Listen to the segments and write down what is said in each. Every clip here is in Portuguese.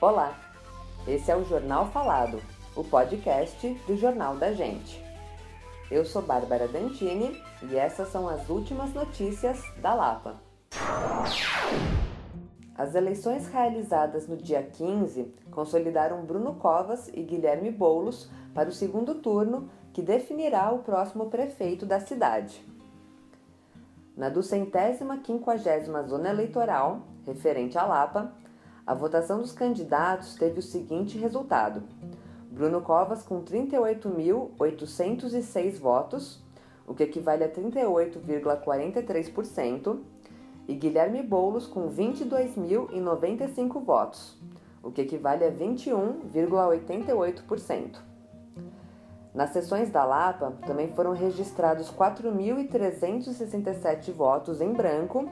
Olá, esse é o Jornal Falado, o podcast do Jornal da Gente. Eu sou Bárbara Dantini e essas são as últimas notícias da Lapa. As eleições realizadas no dia 15 consolidaram Bruno Covas e Guilherme Boulos para o segundo turno, que definirá o próximo prefeito da cidade. Na duzentésima quinquagésima zona eleitoral, referente à Lapa, a votação dos candidatos teve o seguinte resultado: Bruno Covas com 38.806 votos, o que equivale a 38,43%, e Guilherme Boulos com 22.095 votos, o que equivale a 21,88%. Nas sessões da Lapa também foram registrados 4.367 votos em branco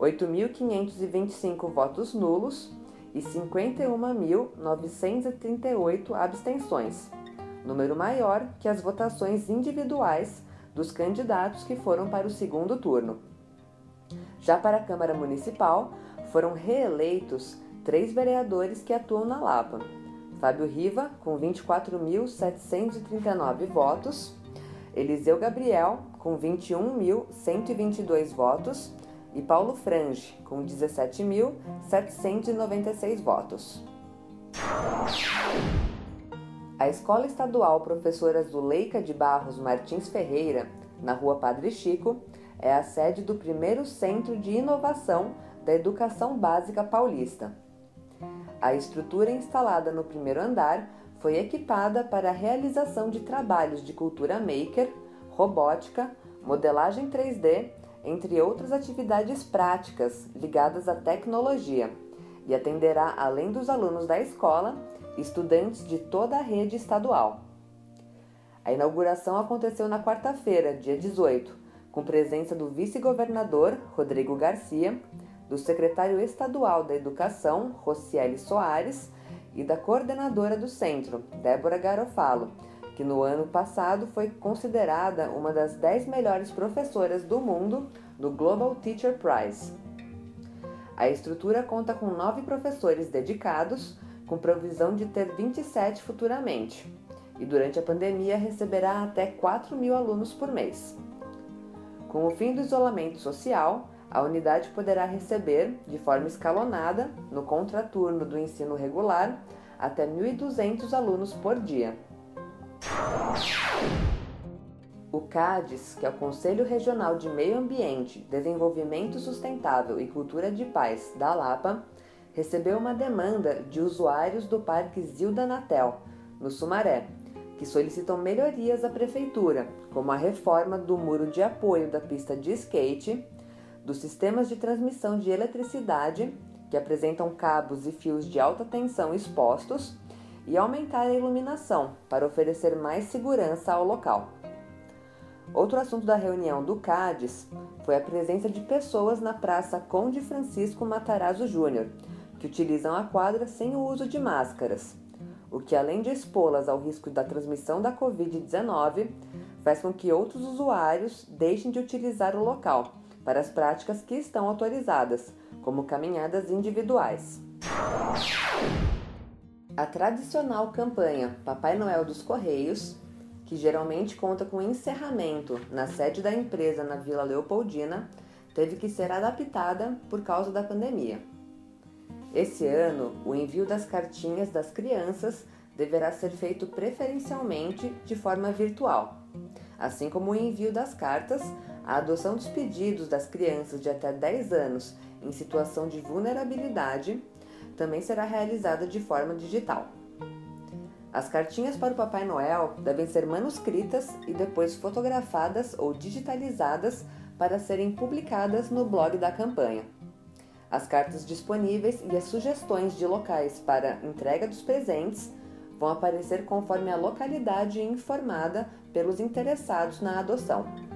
8.525 votos nulos e 51.938 abstenções, número maior que as votações individuais dos candidatos que foram para o segundo turno. Já para a Câmara Municipal, foram reeleitos três vereadores que atuam na Lapa: Fábio Riva, com 24.739 votos, Eliseu Gabriel, com 21.122 votos e Paulo Frange, com 17.796 votos. A Escola Estadual Professora Zuleika de Barros Martins Ferreira, na Rua Padre Chico, é a sede do primeiro Centro de Inovação da Educação Básica Paulista. A estrutura instalada no primeiro andar foi equipada para a realização de trabalhos de cultura maker, robótica, modelagem 3D entre outras atividades práticas ligadas à tecnologia, e atenderá, além dos alunos da escola, estudantes de toda a rede estadual. A inauguração aconteceu na quarta-feira, dia 18, com presença do vice-governador Rodrigo Garcia, do secretário estadual da Educação, Rocieli Soares, e da coordenadora do centro, Débora Garofalo, que no ano passado foi considerada uma das 10 melhores professoras do mundo no Global Teacher Prize. A estrutura conta com nove professores dedicados, com provisão de ter 27 futuramente, e durante a pandemia receberá até 4 mil alunos por mês. Com o fim do isolamento social, a unidade poderá receber, de forma escalonada, no contraturno do ensino regular, até 1.200 alunos por dia. O CADES, que é o Conselho Regional de Meio Ambiente, Desenvolvimento Sustentável e Cultura de Paz da Lapa, recebeu uma demanda de usuários do Parque Zilda Natel, no Sumaré, que solicitam melhorias à prefeitura, como a reforma do muro de apoio da pista de skate, dos sistemas de transmissão de eletricidade, que apresentam cabos e fios de alta tensão expostos, e aumentar a iluminação para oferecer mais segurança ao local. Outro assunto da reunião do CADES foi a presença de pessoas na Praça Conde Francisco Matarazzo Júnior, que utilizam a quadra sem o uso de máscaras, o que, além de expô-las ao risco da transmissão da Covid-19, faz com que outros usuários deixem de utilizar o local para as práticas que estão autorizadas, como caminhadas individuais. A tradicional campanha Papai Noel dos Correios, que geralmente conta com encerramento na sede da empresa na Vila Leopoldina, teve que ser adaptada por causa da pandemia. Esse ano, o envio das cartinhas das crianças deverá ser feito preferencialmente de forma virtual, assim como o envio das cartas, a adoção dos pedidos das crianças de até 10 anos em situação de vulnerabilidade também será realizada de forma digital. As cartinhas para o Papai Noel devem ser manuscritas e depois fotografadas ou digitalizadas para serem publicadas no blog da campanha. As cartas disponíveis e as sugestões de locais para entrega dos presentes vão aparecer conforme a localidade informada pelos interessados na adoção.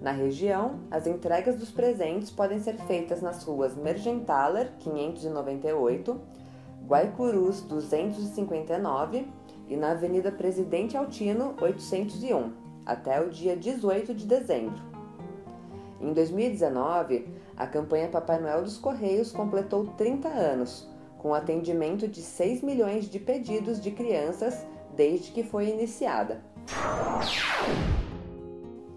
Na região, as entregas dos presentes podem ser feitas nas ruas Mergenthaler, 598, Guaicurus, 259 e na Avenida Presidente Altino, 801, até o dia 18 de dezembro. Em 2019, a campanha Papai Noel dos Correios completou 30 anos, com atendimento de 6 milhões de pedidos de crianças desde que foi iniciada.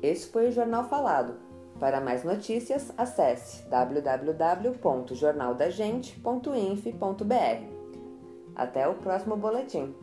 Esse foi o Jornal Falado. Para mais notícias, acesse www.jornaldagente.inf.br. Até o próximo boletim.